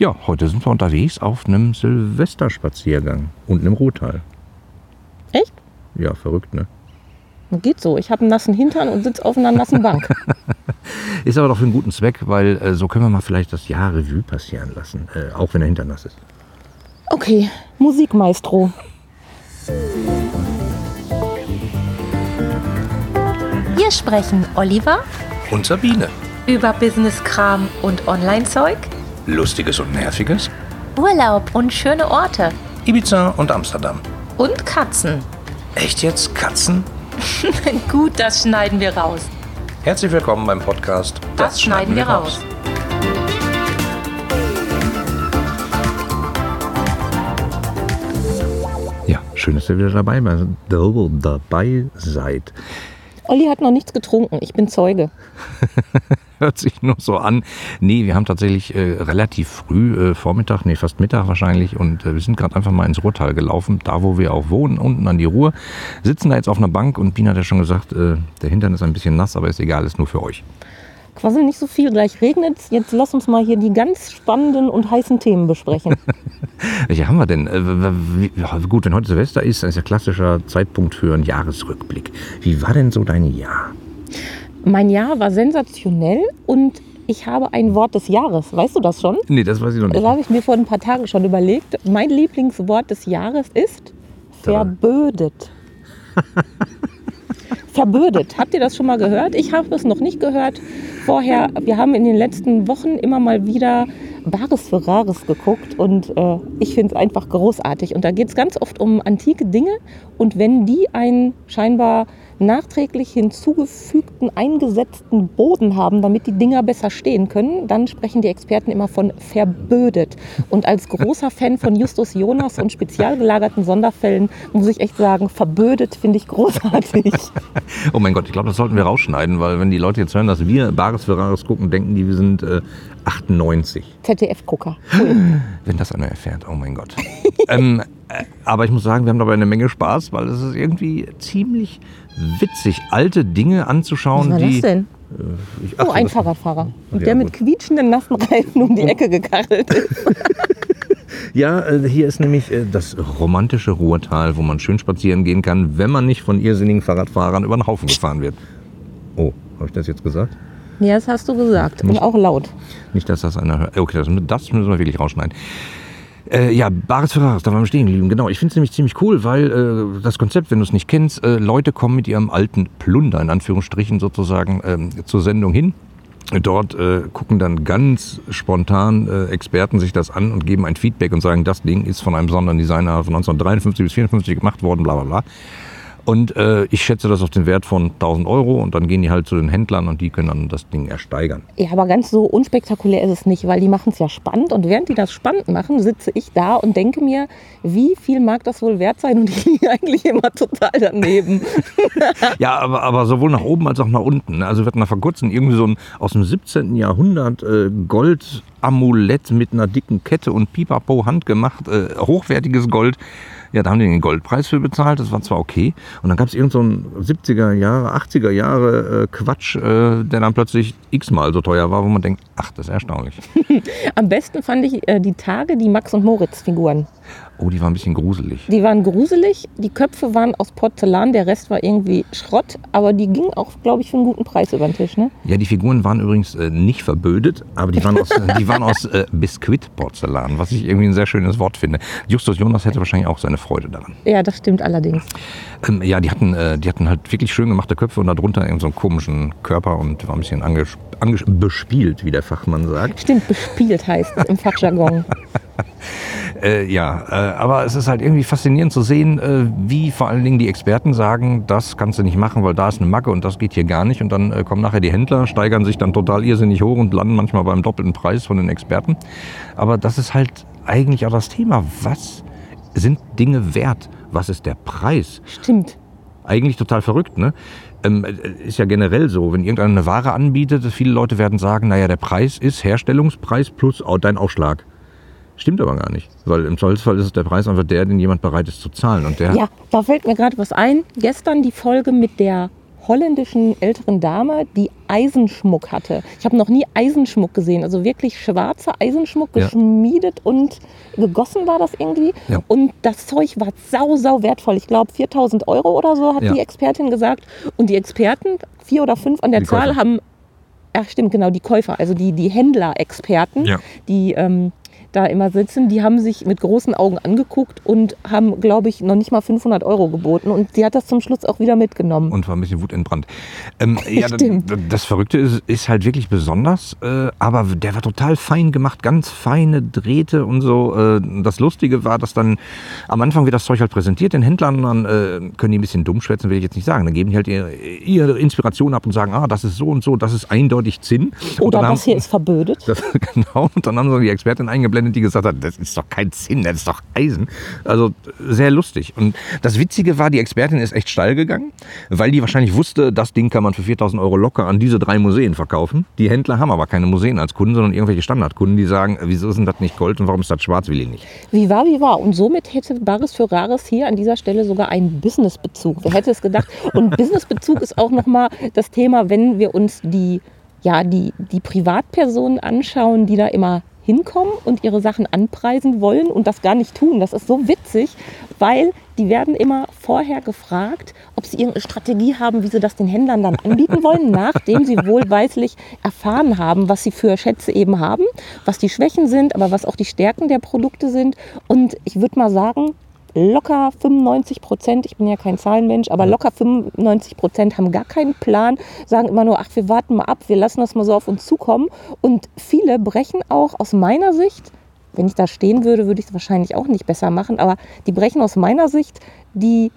Ja, heute sind wir unterwegs auf einem Silvesterspaziergang unten im Ruhrtal. Echt? Ja, verrückt, ne? Geht so. Ich habe einen nassen Hintern und sitze auf einer nassen Bank. Ist aber doch für einen guten Zweck, weil äh, so können wir mal vielleicht das Jahr Revue passieren lassen, äh, auch wenn der Hintern nass ist. Okay, Musikmaestro. Hier sprechen Oliver Und Sabine. über Business-Kram und Online-Zeug, Lustiges und Nerviges. Urlaub und schöne Orte Ibiza und Amsterdam. und Katzen. Echt jetzt? Katzen? Gut, das schneiden wir raus. Herzlich willkommen beim Podcast. Das, schneiden wir raus. Ja, schön, dass ihr wieder dabei, dabei seid. Olli hat noch nichts getrunken. Ich bin Zeuge. Hört sich nur so an. Nee, wir haben tatsächlich äh, relativ früh, äh, Vormittag, nee, fast Mittag wahrscheinlich, und äh, wir sind gerade einfach mal ins Ruhrtal gelaufen, da wo wir auch wohnen, unten an die Ruhr. Sitzen da jetzt auf einer Bank und Pina hat ja schon gesagt, äh, der Hintern ist ein bisschen nass, aber ist egal, ist nur für euch. Quasi nicht so viel, gleich regnet's. Jetzt lass uns mal hier die ganz spannenden und heißen Themen besprechen. Welche haben wir denn? Äh, gut, wenn heute Silvester ist, dann ist ja klassischer Zeitpunkt für einen Jahresrückblick. Wie war denn so dein Jahr? Mein Jahr war sensationell und ich habe ein Wort des Jahres. Weißt du das schon? Nee, das weiß ich noch Das nicht. habe ich mir vor ein paar Tagen schon überlegt. Mein Lieblingswort des Jahres ist verbödet. verbödet. Habt ihr das schon mal gehört? Ich habe es noch nicht gehört. Vorher, wir haben in den letzten Wochen immer mal wieder Bares für Rares geguckt und äh, ich finde es einfach großartig. Und da geht es ganz oft um antike Dinge und wenn die einen scheinbar nachträglich hinzugefügten, eingesetzten Boden haben, damit die Dinger besser stehen können, dann sprechen die Experten immer von verbödet. Und als großer Fan von Justus Jonas und spezial gelagerten Sonderfällen muss ich echt sagen, verbödet finde ich großartig. Oh mein Gott, ich glaube, das sollten wir rausschneiden, weil wenn die Leute jetzt hören, dass wir Bares für Rares gucken, denken die, wir sind äh, 98. ZDF-Gucker. Wenn das einer erfährt, oh mein Gott. ähm, äh, aber ich muss sagen, wir haben dabei eine Menge Spaß, weil es ist irgendwie ziemlich witzig, alte Dinge Was anzuschauen, war die. das denn? Ich, Oh, ach, ein das- Fahrradfahrer. Und Ja, der mit gut. quietschenden nassen Reifen um die Ecke gekarrt ist. Ja, äh, hier ist nämlich äh, das romantische Ruhrtal, wo man schön spazieren gehen kann, wenn man nicht von irrsinnigen Fahrradfahrern über den Haufen gefahren wird. Oh, habe ich das jetzt gesagt? Ja, das hast du gesagt. Und Nicht- auch laut. Nicht, dass das einer hört. Okay, das, das müssen wir wirklich rausschneiden. Äh, ja, Bares für Rares, da waren wir stehen geblieben. Genau, ich finde es nämlich ziemlich cool, weil äh, das Konzept, wenn du es nicht kennst, äh, Leute kommen mit ihrem alten Plunder, in Anführungsstrichen sozusagen, ähm, zur Sendung hin. Dort äh, gucken dann ganz spontan äh, Experten sich das an und geben ein Feedback und sagen, das Ding ist von einem Sonderdesigner von 1953 bis 54 gemacht worden, bla bla bla. Und äh, ich schätze das auf den Wert von 1000 Euro und dann gehen die halt zu den Händlern und die können dann das Ding ersteigern. Ja, aber ganz so unspektakulär ist es nicht, weil die machen es ja spannend. Und während die das spannend machen, sitze ich da und denke mir, wie viel mag das wohl wert sein? Und ich liege eigentlich immer total daneben. Ja, aber, aber sowohl nach oben als auch nach unten. Also wir hatten da vor kurzem irgendwie so ein aus dem 17. Jahrhundert äh, Goldamulett mit einer dicken Kette und Pipapo handgemacht, äh, hochwertiges Gold. Ja, da haben die den Goldpreis für bezahlt, das war zwar okay. Und dann gab es irgend so ein 70er Jahre, 80er Jahre äh, Quatsch, äh, der dann plötzlich x-mal so teuer war, wo man denkt, ach, das ist erstaunlich. Am besten fand ich äh, die Tage, die Max und Moritz-Figuren. Oh, die war ein bisschen gruselig. Die waren gruselig, die Köpfe waren aus Porzellan, der Rest war irgendwie Schrott, aber die gingen auch, glaube ich, für einen guten Preis über den Tisch. Ne? Ja, die Figuren waren übrigens äh, nicht verbödet, aber die waren aus, die waren aus äh, Biskuitporzellan, was ich irgendwie ein sehr schönes Wort finde. Justus Jonas hätte wahrscheinlich auch seine Freude daran. Ja, das stimmt allerdings. Ähm, ja, die hatten, äh, die hatten halt wirklich schön gemachte Köpfe und darunter irgend so einen komischen Körper und war ein bisschen anges anges bespielt, wie der Fachmann sagt. Stimmt, bespielt heißt es im Fachjargon. Äh, ja, äh, aber es ist halt irgendwie faszinierend zu sehen, äh, wie vor allen Dingen die Experten sagen, das kannst du nicht machen, weil da ist eine Macke und das geht hier gar nicht. Und dann äh, kommen nachher die Händler, steigern sich dann total irrsinnig hoch und landen manchmal beim doppelten Preis von den Experten. Aber das ist halt eigentlich auch das Thema. Was sind Dinge wert? Was ist der Preis? Stimmt. Eigentlich total verrückt, ne? Ähm, äh, ist ja generell so, wenn irgendeiner eine Ware anbietet, viele Leute werden sagen, naja, der Preis ist Herstellungspreis plus dein Aufschlag. Stimmt aber gar nicht, weil im Zollfall ist es der Preis einfach der, den jemand bereit ist zu zahlen. Und der, Ja, da fällt mir gerade was ein. Gestern die Folge mit der holländischen älteren Dame, die Eisenschmuck hatte. Ich habe noch nie Eisenschmuck gesehen. Also wirklich schwarzer Eisenschmuck, Ja. geschmiedet und gegossen war das irgendwie. Ja. Und das Zeug war sau, sau wertvoll. Ich glaube 4000 Euro oder so hat Ja. die Expertin gesagt. Und die Experten, vier oder fünf an der Die Zahl, Käufer. haben, ach stimmt, genau, die Käufer, also die, die Händler-Experten, Ja. die ähm, da immer sitzen, die haben sich mit großen Augen angeguckt und haben, glaube ich, noch nicht mal 500 Euro geboten. Und sie hat das zum Schluss auch wieder mitgenommen. und war ein bisschen wutentbrannt. Ähm, ja, Stimmt. Das Verrückte ist, ist halt wirklich besonders, äh, aber der war total fein gemacht, ganz feine Drähte und so. Äh, das Lustige war, dass dann am Anfang wird das Zeug halt präsentiert den Händlern, dann äh, können die ein bisschen dumm schwätzen, will ich jetzt nicht sagen. Dann geben die halt ihre, ihre Inspiration ab und sagen, ah, das ist so und so, das ist eindeutig Zinn. Oder dann haben- das hier ist verbödet. das, genau, und dann haben sie die Expertin eingeblendet, die gesagt hat, das ist doch kein Zinn, das ist doch Eisen. Also sehr lustig. Und das Witzige war, die Expertin ist echt steil gegangen, weil die wahrscheinlich wusste, das Ding kann man für 4000 Euro locker an diese drei Museen verkaufen. Die Händler haben aber keine Museen als Kunden, sondern irgendwelche Standardkunden, die sagen, wieso ist denn das nicht Gold und warum ist das schwarz, will ich nicht. Wie war, wie war. Und somit hätte Baris für Rares hier an dieser Stelle sogar einen Businessbezug. Wer hätte es gedacht? Und Businessbezug ist auch nochmal das Thema, wenn wir uns die, ja, die, die Privatpersonen anschauen, die da immer hinkommen und ihre Sachen anpreisen wollen und das gar nicht tun. Das ist so witzig, weil die werden immer vorher gefragt, ob sie irgendeine Strategie haben, wie sie das den Händlern dann anbieten wollen, nachdem sie wohlweislich erfahren haben, was sie für Schätze eben haben, was die Schwächen sind, aber was auch die Stärken der Produkte sind. Und ich würde mal sagen, locker 95 Prozent, ich bin ja kein Zahlenmensch, aber locker 95 Prozent haben gar keinen Plan, sagen immer nur, ach, wir warten mal ab, wir lassen das mal so auf uns zukommen. Und viele brechen auch aus meiner Sicht, wenn ich da stehen würde, würde ich es wahrscheinlich auch nicht besser machen, aber die brechen aus meiner Sicht die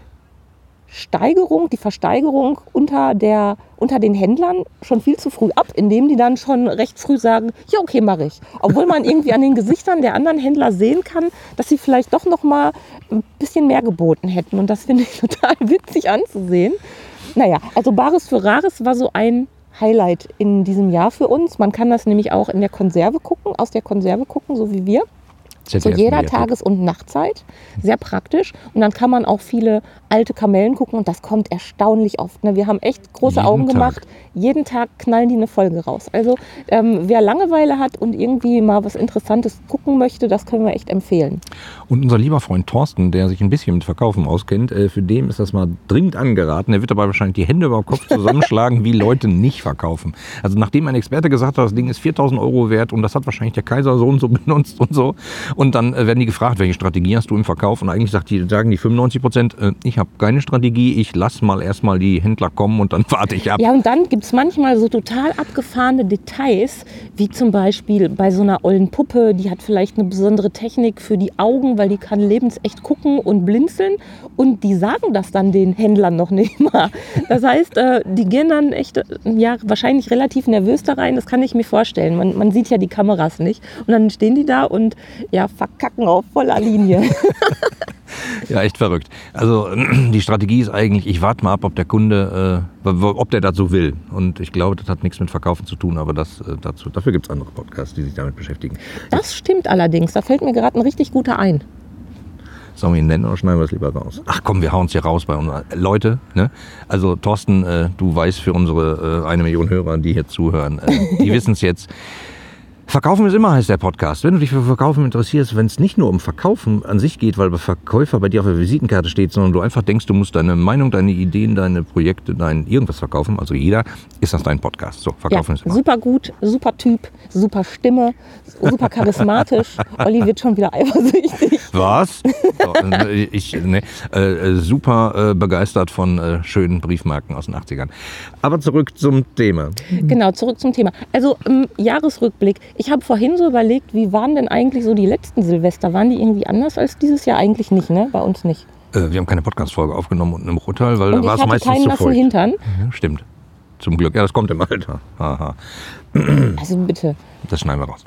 Steigerung, die Versteigerung unter, der, unter den Händlern schon viel zu früh ab, indem die dann schon recht früh sagen, ja okay, mache ich. Obwohl man irgendwie an den Gesichtern der anderen Händler sehen kann, dass sie vielleicht doch noch mal ein bisschen mehr geboten hätten. Und das finde ich total witzig anzusehen. Naja, also Bares für Rares war so ein Highlight in diesem Jahr für uns. Man kann das nämlich auch in der Konserve gucken, aus der Konserve gucken, so wie wir zu jeder. Tages- und Nachtzeit. Sehr praktisch. Und dann kann man auch viele alte Kamellen gucken und das kommt erstaunlich oft. Ne? Wir haben echt große Jeden Augen Tag. gemacht. Jeden Tag knallen die eine Folge raus. Also ähm, wer Langeweile hat und irgendwie mal was Interessantes gucken möchte, das können wir echt empfehlen. Und unser lieber Freund Thorsten, der sich ein bisschen mit Verkaufen auskennt, äh, für den ist das mal dringend angeraten. Er wird dabei wahrscheinlich die Hände über den Kopf zusammenschlagen, wie Leute nicht verkaufen. Also nachdem ein Experte gesagt hat, das Ding ist 4000 Euro wert und das hat wahrscheinlich der Kaiser so und so benutzt und so. Und dann äh, werden die gefragt, welche Strategie hast du im Verkauf? Und eigentlich sagt die, sagen die 95 Prozent, äh, ich habe keine Strategie, ich lass mal erstmal die Händler kommen und dann warte ich ab. Ja, und dann gibt es manchmal so total abgefahrene Details, wie zum Beispiel bei so einer ollen Puppe, die hat vielleicht eine besondere Technik für die Augen, weil die kann lebensecht gucken und blinzeln. Und die sagen das dann den Händlern noch nicht mal. Das heißt, äh, die gehen dann echt, äh, ja, wahrscheinlich relativ nervös da rein. Das kann ich mir vorstellen. Man, man sieht ja die Kameras nicht. Und dann stehen die da und ja, verkacken auf voller Linie. Ja, echt verrückt. Also die Strategie ist eigentlich, ich warte mal ab, ob der Kunde, äh, ob der dazu will. Und ich glaube, das hat nichts mit Verkaufen zu tun, aber das, äh, dazu, dafür gibt es andere Podcasts, die sich damit beschäftigen. Das stimmt allerdings. Da fällt mir gerade ein richtig guter ein. Sollen wir ihn nennen oder schneiden wir das lieber raus? Ach komm, wir hauen es hier raus bei unseren Leute. Ne? Also Thorsten, äh, du weißt für unsere äh, eine Million Hörer, die hier zuhören, äh, die wissen es jetzt. Verkaufen ist immer, heißt der Podcast. Wenn du dich für Verkaufen interessierst, wenn es nicht nur um Verkaufen an sich geht, weil der Verkäufer bei dir auf der Visitenkarte steht, sondern du einfach denkst, du musst deine Meinung, deine Ideen, deine Projekte, dein irgendwas verkaufen, also jeder, ist das dein Podcast. So, Verkaufen Ja, ist immer. super gut, super Typ, super Stimme, super charismatisch. Olli wird schon wieder eifersüchtig. Was? Äh, ich, ne, äh, super äh, begeistert von äh, schönen Briefmarken aus den 80ern. Aber zurück zum Thema. Genau, zurück zum Thema. Also im Jahresrückblick. Ich habe vorhin so überlegt, wie waren denn eigentlich so die letzten Silvester? Waren die irgendwie anders als dieses Jahr? Eigentlich nicht, ne? Bei uns nicht. Äh, wir haben keine Podcast-Folge aufgenommen unten im Ruhrtal, weil Und da war es meistens keinen zu nassen feucht. Hintern. Ja, stimmt. Zum Glück. Ja, das kommt im Alter. Aha. Also bitte. Das schneiden wir raus.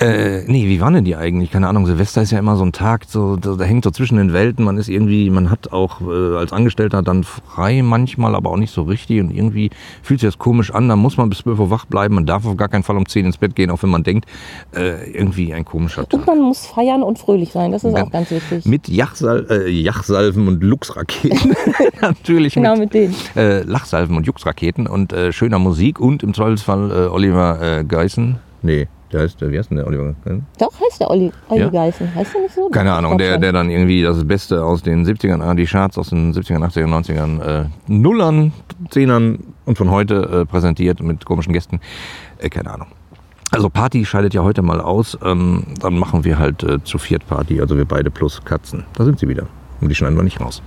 Äh, nee, wie waren denn die eigentlich? Keine Ahnung, Silvester ist ja immer so ein Tag, so, da, da hängt so zwischen den Welten. Man ist irgendwie, man hat auch äh, als Angestellter dann frei manchmal, aber auch nicht so richtig. Und irgendwie fühlt sich das komisch an. Da muss man bis 12 Uhr wach bleiben. Man darf auf gar keinen Fall um 10 ins Bett gehen, auch wenn man denkt, äh, irgendwie ein komischer Und Tag. man muss feiern und fröhlich sein, das ist Ja. auch ganz wichtig. Mit Jachsal äh, Jachsalven und Luchsraketen. Natürlich Genau, mit mit denen. äh, Lachsalven und Juxraketen und äh, schöner Musik und im Zweifelsfall äh, Oliver äh, Geissen. Nee, der heißt, äh, wie heißt denn der Oliver? Doch, heißt der Olli, Olli Ja? Geißen. Heißt der nicht so? Keine Ahnung, der, der dann irgendwie das Beste aus den 70ern, ah, die Charts aus den 70ern, 80ern, 90ern, äh, Nullern, Zehnern und von heute äh, präsentiert mit komischen Gästen. Äh, keine Ahnung. Also Party scheidet ja heute mal aus. Ähm, dann machen wir halt äh, zu viert Party, also wir beide plus Katzen. Da sind sie wieder. Und die schneiden wir nicht raus.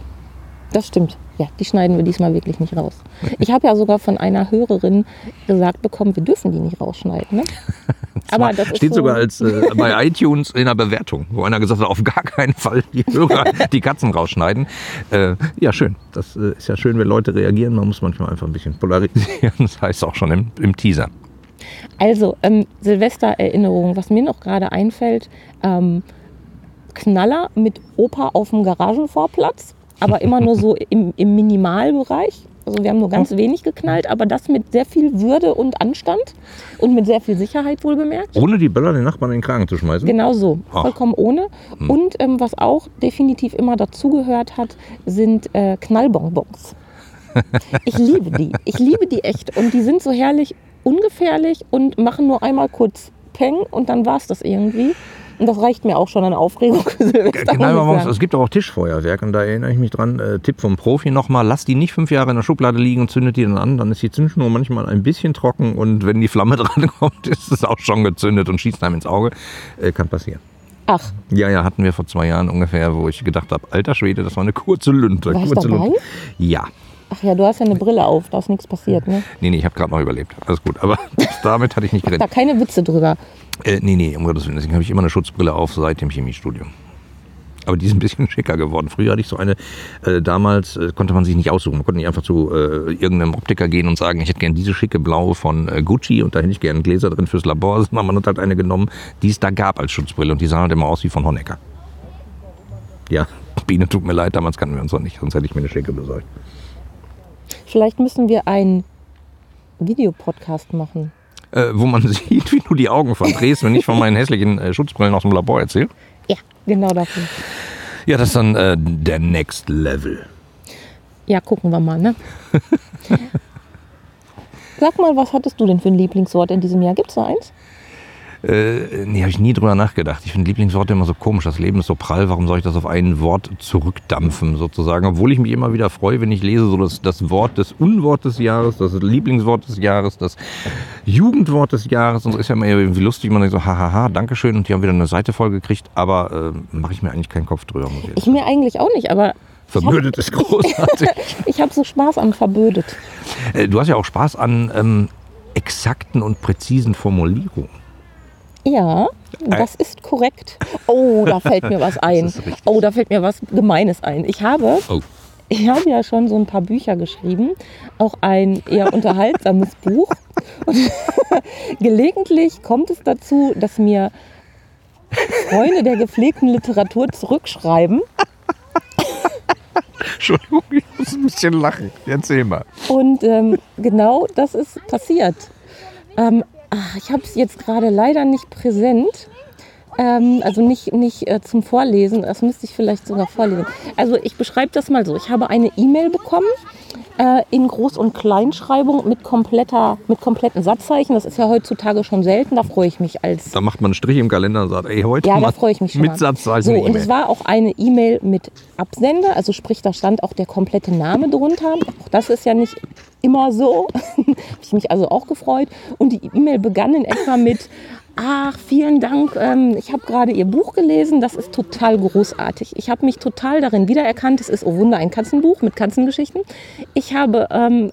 Das stimmt. Ja, die schneiden wir diesmal wirklich nicht raus. Ich habe ja sogar von einer Hörerin gesagt bekommen, wir dürfen die nicht rausschneiden. Ne? Aber das Steht so, sogar als äh, bei iTunes in der Bewertung, wo einer gesagt hat, auf gar keinen Fall die Hörer die Katzen rausschneiden. Äh, ja, schön. Das äh, ist ja schön, wenn Leute reagieren. Man muss manchmal einfach ein bisschen polarisieren. Das heißt auch schon im, im Teaser. Also, ähm, Silvestererinnerung, was mir noch gerade einfällt, ähm, Knaller mit Opa auf dem Garagenvorplatz, aber immer nur so im, im Minimalbereich. Also wir haben nur ganz wenig geknallt, aber das mit sehr viel Würde und Anstand und mit sehr viel Sicherheit wohlbemerkt. Ohne die Böller den Nachbarn in den Kragen zu schmeißen. Genau so, Ach. vollkommen ohne. Und ähm, was auch definitiv immer dazugehört hat, sind äh, Knallbonbons. Ich liebe die. Ich liebe die echt. Und die sind so herrlich ungefährlich und machen nur einmal kurz Peng und dann war es das irgendwie. Und das reicht mir auch schon an Aufregung. Genau, muss es gibt auch Tischfeuerwerk und da erinnere ich mich dran. Äh, Tipp vom Profi nochmal: Lass die nicht fünf Jahre in der Schublade liegen und zündet die dann an. Dann ist die Zündschnur manchmal ein bisschen trocken und wenn die Flamme dran kommt, ist es auch schon gezündet und schießt einem ins Auge. Äh, kann passieren. Ach, Ja, ja, hatten wir vor zwei Jahren ungefähr, wo ich gedacht habe: Alter Schwede, das war eine kurze Lunte. War kurze dabei? Lunte. Ja. Ach ja, du hast ja eine Brille auf, da ist nichts passiert, ne? Nee, nee, ich habe gerade noch überlebt. Alles gut. Aber damit hatte ich nicht Da gerechnet. keine Witze drüber. Äh, nee, nee, um Gottes Willen. Deswegen habe ich immer eine Schutzbrille auf seit dem Chemiestudium. Aber die ist ein bisschen schicker geworden. Früher hatte ich so eine, äh, damals äh, konnte man sich nicht aussuchen. Man konnte nicht einfach zu äh, irgendeinem Optiker gehen und sagen, ich hätte gern diese schicke blaue von äh, Gucci und da hätte ich gern Gläser drin fürs Labor. Sondern man hat halt eine genommen, die es da gab als Schutzbrille und die sah halt immer aus wie von Honecker. Ja, Biene, tut mir leid, damals kannten wir uns noch nicht, sonst hätte ich mir eine schicke besorgt. Vielleicht müssen wir einen Videopodcast machen. Äh, wo man sieht, wie du die Augen verdrehst, wenn ich von meinen hässlichen äh, Schutzbrillen aus dem Labor erzähle. Ja, genau dafür. Ja, das ist dann äh, der Next Level. Ja, gucken wir mal, ne? Sag mal, was hattest du denn für ein Lieblingswort in diesem Jahr? Gibt es da eins? Äh, nee, habe ich nie drüber nachgedacht. Ich finde Lieblingsworte immer so komisch. Das Leben ist so prall. Warum soll ich das auf ein Wort zurückdampfen, sozusagen? Obwohl ich mich immer wieder freue, wenn ich lese, so das, das Wort des Unwort des Jahres, das Lieblingswort des Jahres, das Jugendwort des Jahres. Und so ist ja immer irgendwie lustig. Man denkt so, hahaha, Dankeschön. Und die haben wieder eine Seite voll gekriegt. Aber äh, mache ich mir eigentlich keinen Kopf drüber. Ich Ich mir eigentlich auch nicht, aber Verbödet ist großartig. ich habe so Spaß am Verbödet. äh, du hast ja auch Spaß an ähm, exakten und präzisen Formulierungen. Ja, das ist korrekt. Oh, da fällt mir was ein. Oh, da fällt mir was Gemeines ein. Ich habe, Oh. ich habe ja schon so ein paar Bücher geschrieben, auch ein eher unterhaltsames Buch. Und gelegentlich kommt es dazu, dass mir Freunde der gepflegten Literatur zurückschreiben Entschuldigung, ich muss ein bisschen lachen. Erzähl mal. Und ähm, genau das ist passiert. Ähm, ach, ich habe es jetzt gerade leider nicht präsent. Ähm, also nicht, nicht äh, zum Vorlesen, das müsste ich vielleicht sogar vorlesen. Also ich beschreibe das mal so. Ich habe eine E-Mail bekommen äh, in Groß- und Kleinschreibung mit, kompletter, mit kompletten Satzzeichen. Das ist ja heutzutage schon selten, da freue ich mich als Da macht man einen Strich im Kalender und sagt, ey, heute ja, da freue ich mich schon. mit mal. Satzzeichen So, und es war auch eine E-Mail mit Absender, also sprich, da stand auch der komplette Name drunter. Auch das ist ja nicht immer so. Habe ich mich also auch gefreut. Und die E-Mail begann in etwa mit. Ach, vielen Dank. Ähm, ich habe gerade Ihr Buch gelesen. Das ist total großartig. Ich habe mich total darin wiedererkannt. Es ist, oh Wunder, ein Katzenbuch mit Katzengeschichten. Ich habe ähm,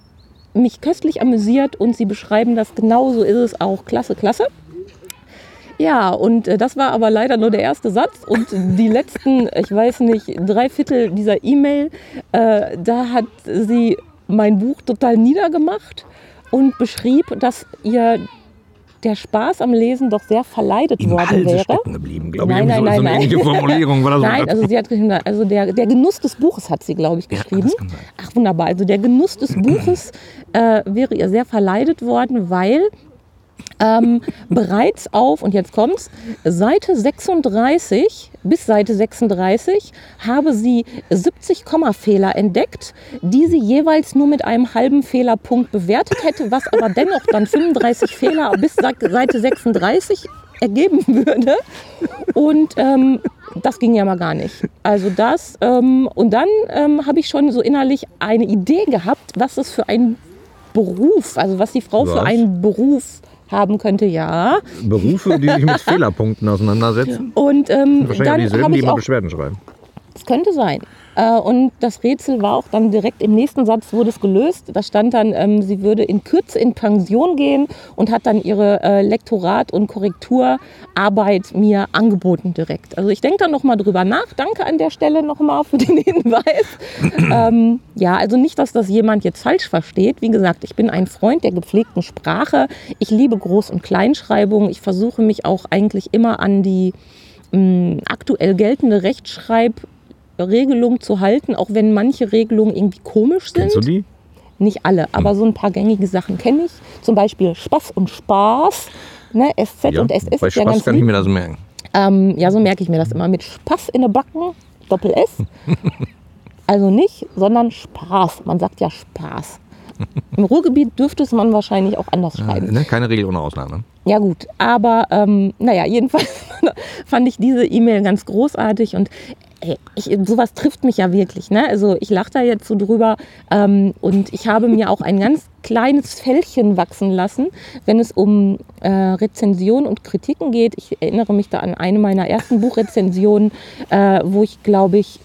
mich köstlich amüsiert und Sie beschreiben das genauso ist es auch. Klasse, klasse. Ja, und äh, das war aber leider nur der erste Satz. Und die letzten, ich weiß nicht, drei Viertel dieser E-Mail, äh, da hat sie mein Buch total niedergemacht und beschrieb, dass ihr der Spaß am Lesen doch sehr verleidet Im worden Halse wäre. stecken geblieben, glaube ich. Nein, nein, so, so nein, eine nein. ähnliche Formulierung war das. Nein, also sie hat also der, der Genuss des Buches hat sie, glaube ich, Ja, geschrieben. sein. Ach, wunderbar. Also der Genuss des Buches äh, wäre ihr sehr verleidet worden, weil ähm, bereits auf, und jetzt kommt's, Seite 36 bis Seite 36 habe sie 70 Kommafehler entdeckt, die sie jeweils nur mit einem halben Fehlerpunkt bewertet hätte, was aber dennoch dann 35 Fehler bis Seite 36 ergeben würde. Und ähm, das ging ja mal gar nicht. Also das, ähm, und dann ähm, habe ich schon so innerlich eine Idee gehabt, was das für ein Beruf, also was die Frau für Was? einen Beruf haben könnte, ja. Berufe, die sich mit Fehlerpunkten auseinandersetzen. Und ähm, Wahrscheinlich dann dieselben, habe die ich immer auch Beschwerden schreiben. Das könnte sein. Äh, und das Rätsel war auch dann direkt im nächsten Satz wurde es gelöst. Da stand dann, ähm, sie würde in Kürze in Pension gehen und hat dann ihre äh, Lektorat- und Korrekturarbeit mir angeboten direkt. Also ich denke dann nochmal drüber nach. Danke an der Stelle nochmal für den Hinweis. ähm, ja, also nicht, dass das jemand jetzt falsch versteht. Wie gesagt, ich bin ein Freund der gepflegten Sprache. Ich liebe Groß- und Kleinschreibung. Ich versuche mich auch eigentlich immer an die mh, aktuell geltende Rechtschreibregelung zu halten, auch wenn manche Regelungen irgendwie komisch sind. Kennst du die? Nicht alle, aber so ein paar gängige Sachen kenne ich. Zum Beispiel Spaß und Spaß. Ne, SZ und SS Bei ja Spaß kann ich lieb. mir das merken. Ähm, ja, so merke ich mir das immer. Mit Spaß in den Backen, Doppel S. also nicht, sondern Spaß. Man sagt ja Spaß. Im Ruhrgebiet dürfte es man wahrscheinlich auch anders schreiben. Ne? Keine Regel ohne Ausnahme. Ja gut, aber ähm, naja, jedenfalls fand ich diese E-Mail ganz großartig und ey, ich, sowas trifft mich ja wirklich. Ne? Also ich lache da jetzt so drüber ähm, und ich habe mir auch ein ganz kleines Fältchen wachsen lassen, wenn es um äh, Rezensionen und Kritiken geht. Ich erinnere mich da an eine meiner ersten Buchrezensionen, äh, wo ich glaube ich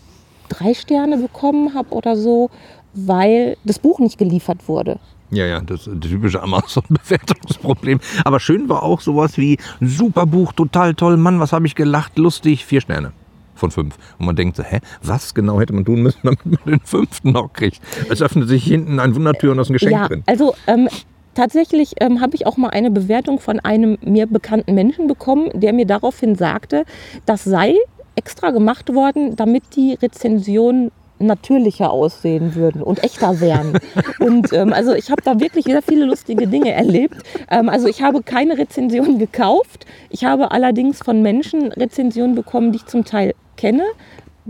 drei Sterne bekommen habe oder so, weil das Buch nicht geliefert wurde. Ja, ja, das typische Amazon-Bewertungsproblem. Aber schön war auch sowas wie super Buch, total toll, Mann, was habe ich gelacht, lustig, vier Sterne von fünf. Und man denkt so, hä, was genau hätte man tun müssen, damit man den fünften noch kriegt? Es öffnet sich hinten ein Wundertür und da ist ein Geschenk ja, drin. also ähm, tatsächlich ähm, habe ich auch mal eine Bewertung von einem mir bekannten Menschen bekommen, der mir daraufhin sagte, das sei extra gemacht worden, damit die Rezensionen natürlicher aussehen würden und echter wären. und ähm, also ich habe da wirklich sehr viele lustige Dinge erlebt. Ähm, also ich habe keine Rezension gekauft. Ich habe allerdings von Menschen Rezensionen bekommen, die ich zum Teil kenne,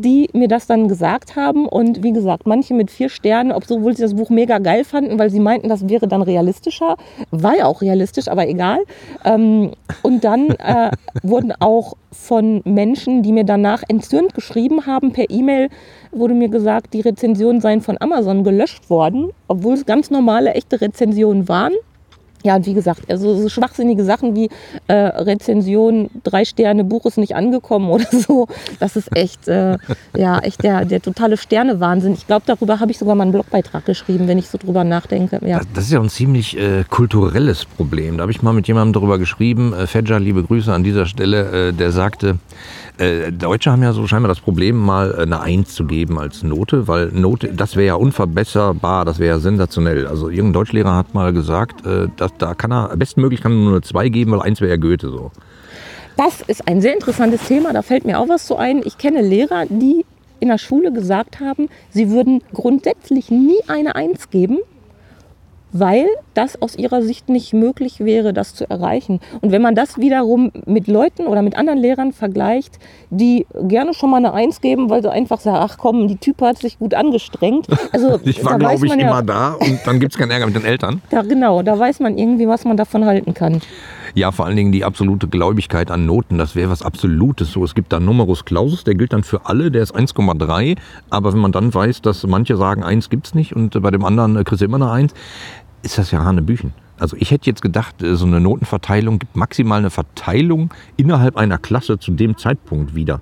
die mir das dann gesagt haben. Und wie gesagt, manche mit vier Sternen, obwohl sie das Buch mega geil fanden, weil sie meinten, das wäre dann realistischer. War ja auch realistisch, aber egal. Ähm, und dann äh, wurden auch von Menschen, die mir danach entzürnt geschrieben haben, per E-Mail wurde mir gesagt, die Rezensionen seien von Amazon gelöscht worden, obwohl es ganz normale, echte Rezensionen waren. Ja, und wie gesagt, also so schwachsinnige Sachen wie äh, Rezension, drei Sterne, Buch ist nicht angekommen oder so. Das ist echt, äh, ja, echt der, der totale Sterne-Wahnsinn. Ich glaube, darüber habe ich sogar mal einen Blogbeitrag geschrieben, wenn ich so drüber nachdenke. Ja. Das, das ist ja ein ziemlich äh, kulturelles Problem. Da habe ich mal mit jemandem darüber geschrieben, äh, Fedja, liebe Grüße an dieser Stelle, äh, der sagte, äh, Deutsche haben ja so scheinbar das Problem, mal äh, eine Eins zu geben als Note, weil Note, das wäre ja unverbesserbar, das wäre ja sensationell. Also irgendein Deutschlehrer hat mal gesagt, dass, da kann er, bestmöglich kann er nur eine Zwei geben, weil eins wäre ja Goethe so. Das ist ein sehr interessantes Thema. Da fällt mir auch was zu ein. Ich kenne Lehrer, die in der Schule gesagt haben, sie würden grundsätzlich nie eine Eins geben, weil das aus ihrer Sicht nicht möglich wäre, das zu erreichen. Und wenn man das wiederum mit Leuten oder mit anderen Lehrern vergleicht, die gerne schon mal eine Eins geben, weil sie einfach sagen, ach komm, die Typ hat sich gut angestrengt. Also Ich war, glaube ich, ja, immer da und dann gibt es keinen Ärger mit den Eltern. da, genau, da weiß man irgendwie, was man davon halten kann. Ja, vor allen Dingen die absolute Gläubigkeit an Noten, das wäre was Absolutes. So, es gibt da Numerus Clausus, der gilt dann für alle, der ist 1,3. Aber wenn man dann weiß, dass manche sagen, 1 gibt's nicht und äh, bei dem anderen äh, kriegst du immer eine 1, ist das ja Hanebüchen. Also ich hätte jetzt gedacht, äh, so eine Notenverteilung gibt maximal eine Verteilung innerhalb einer Klasse zu dem Zeitpunkt wieder.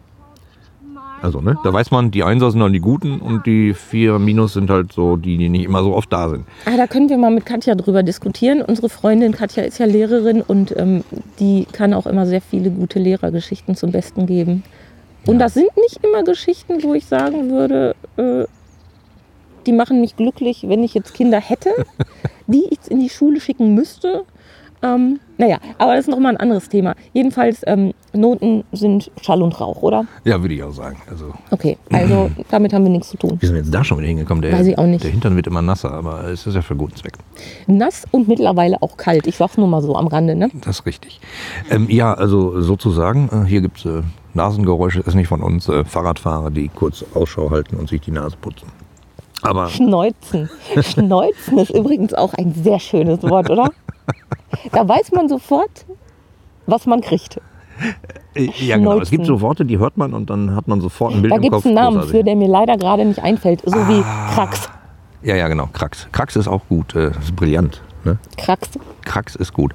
Also, ne, da weiß man, die Einser sind dann die Guten und die vier Minus sind halt so die, die nicht immer so oft da sind. Ah, da können wir mal mit Katja drüber diskutieren. Unsere Freundin Katja ist ja Lehrerin und ähm, die kann auch immer sehr viele gute Lehrergeschichten zum Besten geben. Und das sind nicht immer Geschichten, wo ich sagen würde, äh, die machen mich glücklich, wenn ich jetzt Kinder hätte, die ich in die Schule schicken müsste. Ähm, naja, aber das ist nochmal ein anderes Thema. Jedenfalls, ähm, Noten sind Schall und Rauch, oder? Ja, würde ich auch sagen. Also, Okay, also damit haben wir nichts zu tun. wie sind wir jetzt da schon wieder hingekommen? Der, Weiß ich auch nicht. Der Hintern wird immer nasser, aber es ist ja für guten Zweck. Nass und mittlerweile auch kalt. Ich sag's nur mal so am Rande, ne? Das ist richtig. Ähm, ja, also sozusagen, äh, hier gibt es äh, Nasengeräusche, ist nicht von uns, äh, Fahrradfahrer, die kurz Ausschau halten und sich die Nase putzen. Aber Schneuzen. Schneuzen ist übrigens auch ein sehr schönes Wort, oder? Da weiß man sofort, was man kriegt. äh, ja, genau. Es gibt Schneuzen. so Worte, die hört man und dann hat man sofort ein Bild Da im gibt Kopf. es einen Namen für, der mir leider gerade nicht einfällt. So wie Ah. Krax. Ja, ja, genau. Krax. Krax ist auch gut. Äh, das ist brillant. Ne? Krax. Krax ist gut.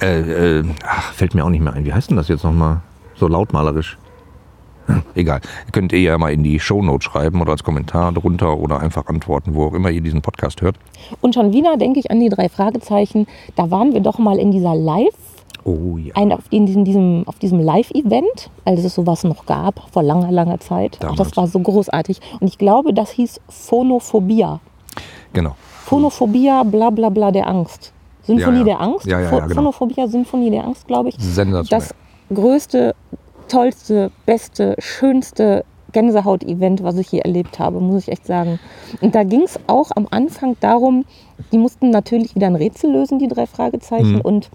Äh, äh, ach, fällt mir auch nicht mehr ein. Wie heißt denn das jetzt nochmal? So lautmalerisch. Egal. Könnt ihr ja mal in die Shownote schreiben oder als Kommentar drunter oder einfach antworten, wo auch immer ihr diesen Podcast hört. Und schon wieder denke ich an die drei Fragezeichen. Da waren wir doch mal in dieser Live, Oh ja. ein, auf, in diesem, diesem, auf diesem Live-Event, als es sowas noch gab, vor langer, langer Zeit. Damals. das war so großartig. Und ich glaube, das hieß Phonophobia. Genau. Phonophobia, bla bla bla der Angst. Symphonie Ja, ja. der Angst. Ja, ja, ja, genau. Phonophobia, Symphonie der Angst, glaube ich. Sensationell. Das größte, tollste, beste, schönste Gänsehaut-Event, was ich je erlebt habe, muss ich echt sagen. Und da ging es auch am Anfang darum, die mussten natürlich wieder ein Rätsel lösen, die drei Fragezeichen. Mhm. Und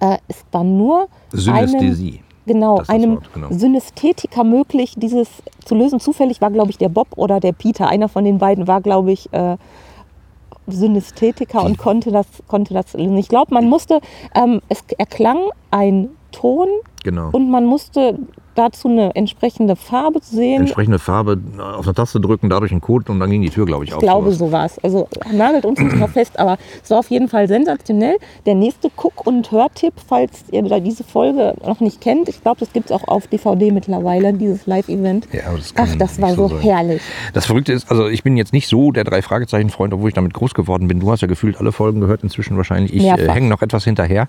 äh, es war nur einem, Synästhesie. genau, ist das einem Wort, genau. Synästhetiker möglich, dieses zu lösen. Zufällig war, glaube ich, der Bob oder der Peter. Einer von den beiden war, glaube ich, äh, Synästhetiker und konnte das, konnte das lösen. Ich glaube, man musste, ähm, es erklang ein Ton Genau. und man musste dazu eine entsprechende Farbe sehen. Entsprechende Farbe auf eine Taste drücken, dadurch einen Code und dann ging die Tür, glaube ich, Ich auf. glaube, sowas. so war es. Also nagelt uns nicht drauf fest, aber es war auf jeden Fall sensationell. Der nächste Guck- und Hörtipp, falls ihr diese Folge noch nicht kennt, ich glaube, das gibt es auch auf DVD mittlerweile, dieses Live-Event. Ja, das Ach, das war so sein. herrlich. Das Verrückte ist, also ich bin jetzt nicht so der drei Fragezeichen-Freund, obwohl ich damit groß geworden bin. Du hast ja gefühlt alle Folgen gehört inzwischen wahrscheinlich. Ich äh, hänge noch etwas hinterher.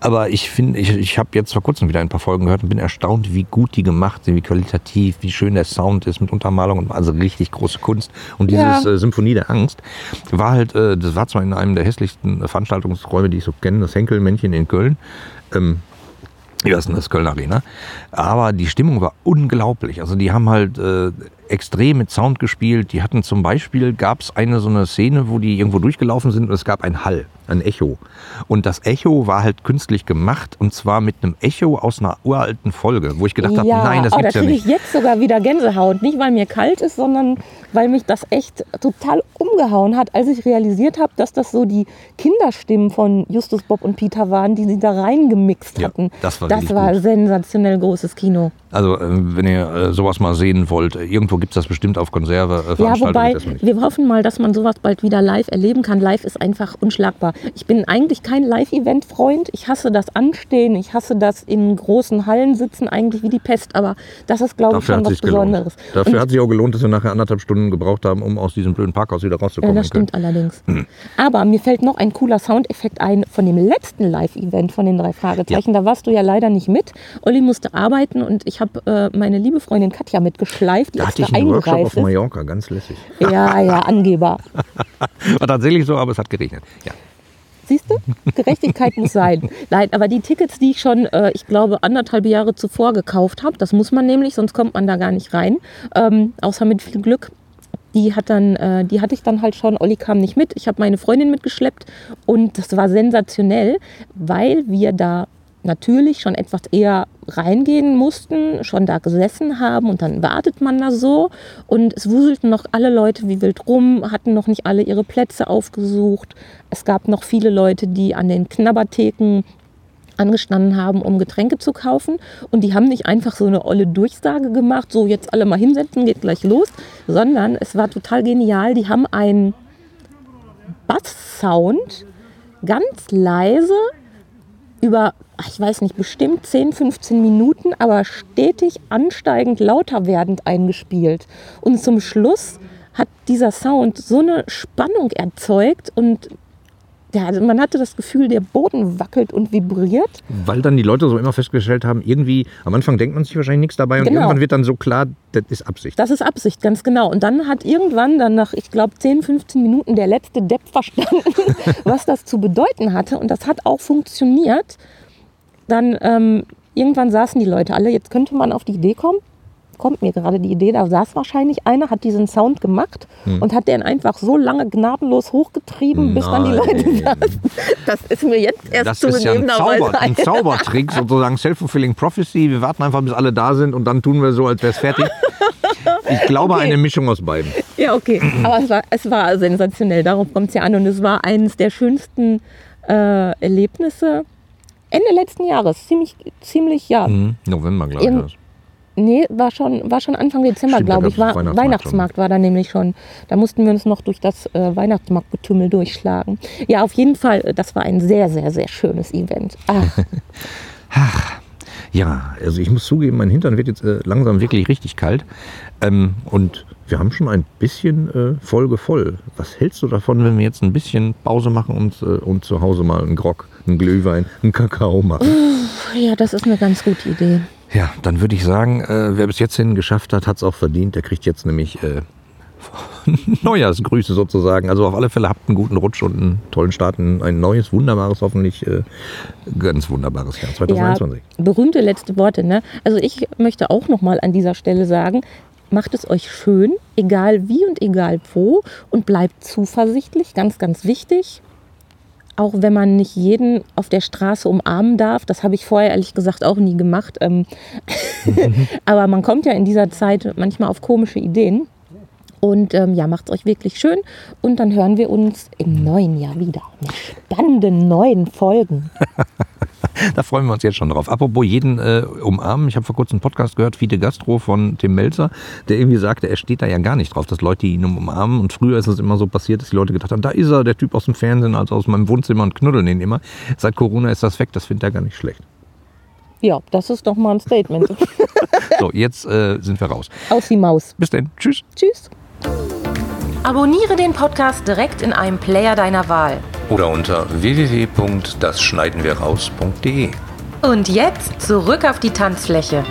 Aber ich finde, ich, ich habe jetzt vor kurzem wieder ein paar Folgen gehört und bin erstaunt, wie gut die gemacht sind, wie qualitativ, wie schön der Sound ist mit Untermalung und also richtig große Kunst. Und dieses Ja. äh, Symphonie der Angst war halt, äh, das war zwar in einem der hässlichsten Veranstaltungsräume, die ich so kenne, das Henkelmännchen in Köln. Ähm, wie heißt denn das? Köln Arena. Aber die Stimmung war unglaublich. Also die haben halt äh, extrem mit Sound gespielt. Die hatten zum Beispiel, gab es eine so eine Szene, wo die irgendwo durchgelaufen sind und es gab ein Hall, ein Echo. Und das Echo war halt künstlich gemacht und zwar mit einem Echo aus einer uralten Folge, wo ich gedacht habe, ja, nein, das oh, da gibt's ja kriege nicht. ich jetzt sogar wieder Gänsehaut. Nicht, weil mir kalt ist, sondern weil mich das echt total umgehauen hat, als ich realisiert habe, dass das so die Kinderstimmen von Justus, Bob und Peter waren, die sie da reingemixt Ja, hatten. das war das war gut. sensationell großes Kino. Also äh, wenn ihr äh, sowas mal sehen wollt, äh, irgendwo gibt es das bestimmt auf Konserve. Äh, Ja, wobei das wir hoffen mal, dass man sowas bald wieder live erleben kann. Live ist einfach unschlagbar. Ich bin eigentlich kein Live-Event-Freund. Ich hasse das Anstehen. Ich hasse das in großen Hallen sitzen, eigentlich wie die Pest. Aber das ist, glaube ich, schon was sich gelohnt. Besonderes. Dafür Und- hat sich auch gelohnt, dass wir nachher anderthalb Stunden gebraucht haben, um aus diesem blöden Parkhaus wieder Ja, rauszukommen. das in Köln. stimmt allerdings. Aber mir fällt noch ein cooler Soundeffekt ein von dem letzten Live-Event von den drei Fragezeichen. Da warst du ja leider nicht mit. Olli musste arbeiten und ich habe äh, meine liebe Freundin Katja mitgeschleift, die Da hatte ich einen Workshop auf. Mallorca, ganz lässig. Ja, ja, Angeber. War tatsächlich so, aber es hat geregnet. Ja. Siehst du? Gerechtigkeit muss sein. Nein, aber die Tickets, die ich schon, äh, ich glaube, anderthalb Jahre zuvor gekauft habe, das muss man nämlich, sonst kommt man da gar nicht rein, ähm, außer mit viel Glück. Die, hat dann, äh, die hatte ich dann halt schon, Olli kam nicht mit, ich habe meine Freundin mitgeschleppt und das war sensationell, weil wir da natürlich schon etwas eher reingehen mussten, schon da gesessen haben und dann wartet man da so und es wuselten noch alle Leute wie wild rum, hatten noch nicht alle ihre Plätze aufgesucht. Es gab noch viele Leute, die an den Knabbertheken angestanden haben, um Getränke zu kaufen. Und die haben nicht einfach so eine olle Durchsage gemacht, so jetzt alle mal hinsetzen, geht gleich los, sondern es war total genial. Die haben einen Bass-Sound ganz leise über, ich weiß nicht, bestimmt 10, 15 Minuten, aber stetig ansteigend lauter werdend eingespielt. Und zum Schluss hat dieser Sound so eine Spannung erzeugt und Ja, also man hatte das Gefühl, der Boden wackelt und vibriert. Weil dann die Leute so immer festgestellt haben, irgendwie, am Anfang denkt man sich wahrscheinlich nichts dabei und Genau. irgendwann wird dann so klar, das ist Absicht. Das ist Absicht, ganz genau. Und dann hat irgendwann, dann nach, ich glaube, 10, 15 Minuten der letzte Depp verstanden, was das zu bedeuten hatte. Und das hat auch funktioniert. Dann ähm, irgendwann saßen die Leute alle, jetzt könnte man auf die Idee kommen, kommt mir gerade die Idee, da saß wahrscheinlich einer, hat diesen Sound gemacht und hat den einfach so lange gnadenlos hochgetrieben, bis dann die Leute Nein. saßen. Das ist mir jetzt erst Das ist ja ein, zugegebenerweise Zauber, ein Zaubertrick, sozusagen Self-Fulfilling Prophecy. Wir warten einfach, bis alle da sind und dann tun wir so, als wäre es fertig. Ich glaube, Okay. eine Mischung aus beiden. Ja, okay. Aber es war, es war sensationell. Darauf kommt es ja an. Und es war eines der schönsten äh, Erlebnisse Ende letzten Jahres. Ziemlich, ziemlich, ja. Mhm. November, glaube ich. Das. Nee, war schon, war schon Anfang Dezember, glaube ich. War, Weihnachtsmarkt Weihnachtsmarkt, war da nämlich schon. Da mussten wir uns noch durch das äh, Weihnachtsmarktgetümmel durchschlagen. Ja, auf jeden Fall. äh, Das war ein sehr, sehr, sehr schönes Event. Ach, Ja, also ich muss zugeben, mein Hintern wird jetzt äh, langsam wirklich richtig kalt. Ähm, und wir haben schon ein bisschen äh, Folge voll. Was hältst du davon, wenn wir jetzt ein bisschen Pause machen und, äh, und zu Hause mal einen Grog, einen Glühwein, einen Kakao machen? ja, das ist eine ganz gute Idee. Ja, dann würde ich sagen, äh, wer bis jetzt hin geschafft hat, hat es auch verdient. Der kriegt jetzt nämlich äh, Neujahrsgrüße sozusagen. Also auf alle Fälle habt einen guten Rutsch und einen tollen Start in ein neues, wunderbares, hoffentlich äh, ganz wunderbares Jahr 2021. Ja, berühmte letzte Worte. Ne? Also ich möchte auch noch mal an dieser Stelle sagen, macht es euch schön, egal wie und egal wo und bleibt zuversichtlich, ganz, ganz wichtig. Auch wenn man nicht jeden auf der Straße umarmen darf, das habe ich vorher ehrlich gesagt auch nie gemacht. Ähm, Aber man kommt ja in dieser Zeit manchmal auf komische Ideen. Und ähm, ja, macht es euch wirklich schön. Und dann hören wir uns im neuen Jahr wieder mit spannenden neuen Folgen. Da freuen wir uns jetzt schon drauf. Apropos jeden äh, umarmen. Ich habe vor kurzem einen Podcast gehört, Fide Gastro von Tim Melzer, der irgendwie sagte, er steht da ja gar nicht drauf, dass Leute ihn umarmen. Und früher ist es immer so passiert, dass die Leute gedacht haben, da ist er, der Typ aus dem Fernsehen, also aus meinem Wohnzimmer und knuddeln ihn immer. Seit Corona ist das weg, das findet er gar nicht schlecht. Ja, das ist doch mal ein Statement. So, jetzt äh, sind wir raus. Aus die Maus. Bis dann. Tschüss. Tschüss. Abonniere den Podcast direkt in einem Player deiner Wahl. Oder unter www.dasschneidenwirraus.de. Und jetzt zurück auf die Tanzfläche.